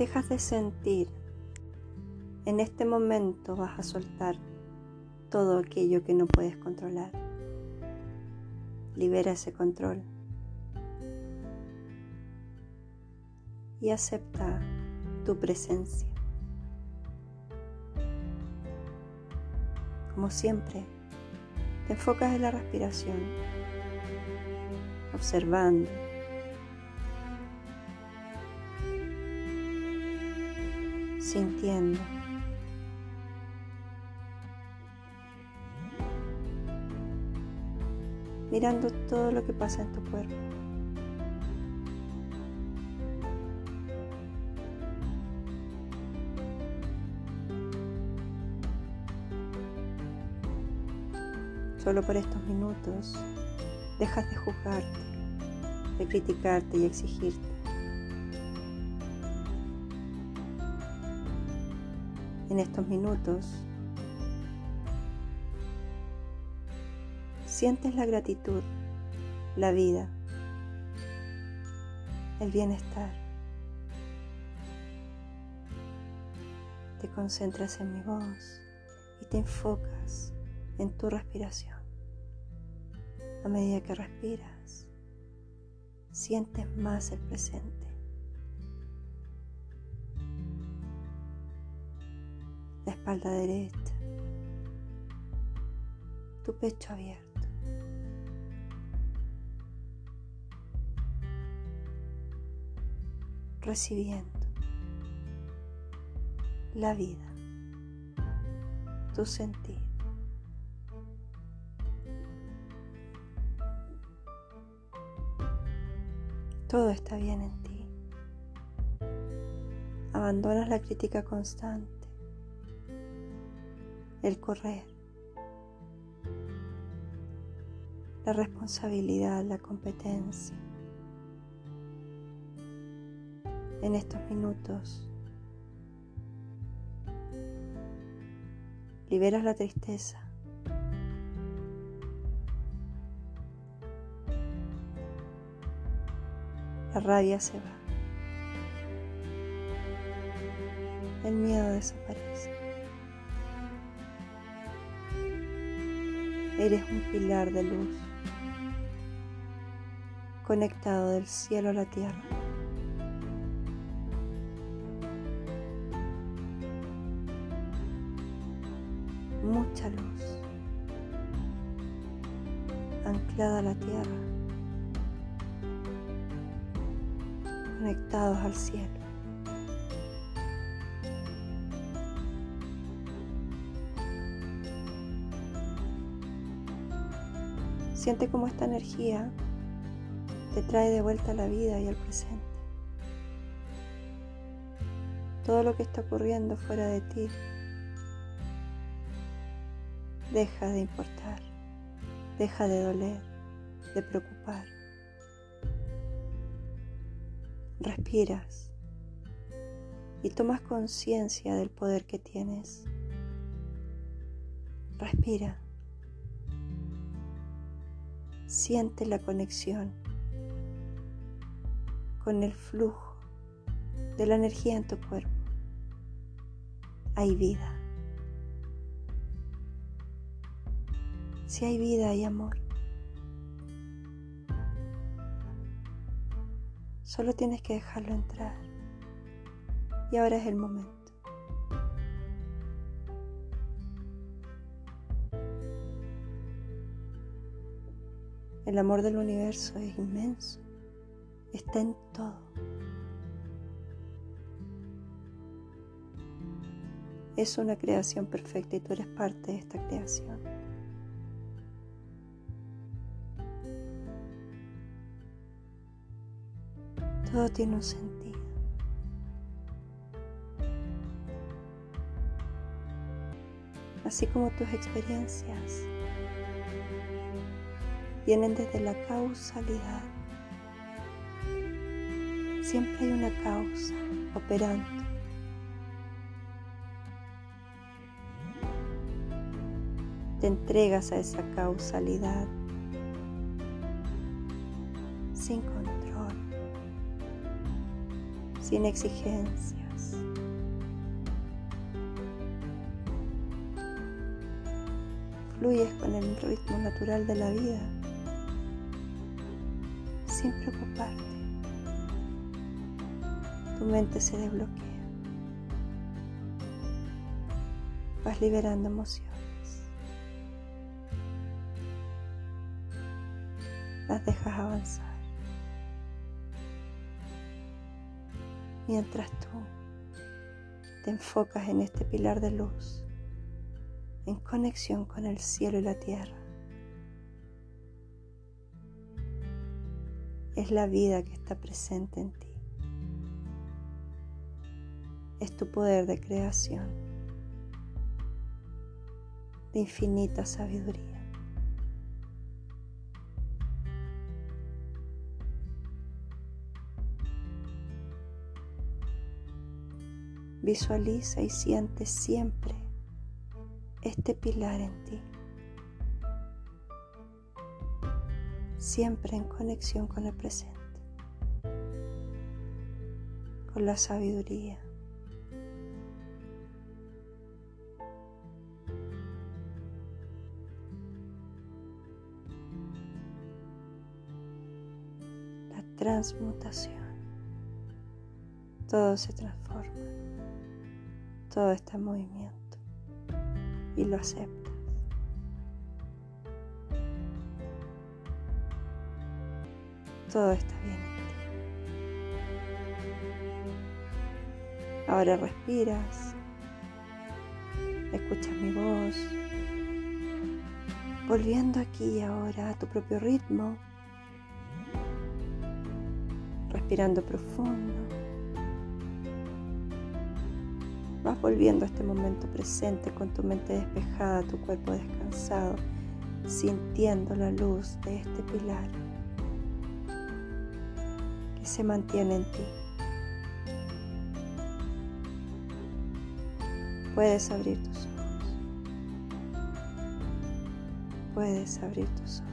dejas de sentir, en este momento vas a soltar todo aquello que no puedes controlar. Libera ese control y acepta tu presencia. Como siempre, te enfocas en la respiración, observando. Sintiendo. Mirando todo lo que pasa en tu cuerpo. Solo por estos minutos dejas de juzgarte, de criticarte y exigirte. En estos minutos sientes la gratitud, la vida, el bienestar. Te concentras en mi voz y te enfocas en tu respiración. A medida que respiras, sientes más el presente. Espalda derecha, tu pecho abierto. Recibiendo la vida, tu sentir. Todo está bien en ti. Abandonas la crítica constante, el correr, la responsabilidad, la competencia. En estos minutos liberas la tristeza La rabia se va. El miedo desaparece. Eres un pilar de luz, conectado del cielo a la tierra. Mucha luz, anclada a la tierra. conectados al cielo. Siente cómo esta energía te trae de vuelta a la vida y al presente. Todo lo que está ocurriendo fuera de ti deja de importar, deja de doler, de preocupar. respiras y tomas conciencia del poder que tienes. Respira. Siente la conexión con el flujo de la energía en tu cuerpo. Hay vida. Si hay vida, hay amor. Solo tienes que dejarlo entrar. Y ahora es el momento. El amor del universo es inmenso. Está en todo. Es una creación perfecta y tú eres parte de esta creación. Todo tiene un sentido. Así como tus experiencias vienen desde la causalidad. Siempre hay una causa operando. Te entregas a esa causalidad sin control, sin exigencias. Fluyes con el ritmo natural de la vida sin preocuparte. Tu mente se desbloquea. Vas liberando emociones. Las dejas avanzar. Mientras tú te enfocas en este pilar de luz, en conexión con el cielo y la tierra. Es la vida que está presente en ti. Es tu poder de creación, de infinita sabiduría. Visualiza y siente siempre este pilar en ti. Siempre en conexión con el presente, con la sabiduría. La transmutación. Todo se transforma todo está en movimiento y lo aceptas. Todo está bien en ti. Ahora respiras, escuchas mi voz, volviendo aquí y ahora a tu propio ritmo, respirando profundo. Vas volviendo a este momento presente con tu mente despejada, tu cuerpo descansado, sintiendo la luz de este pilar que se mantiene en ti. Puedes abrir tus ojos. Puedes abrir tus ojos.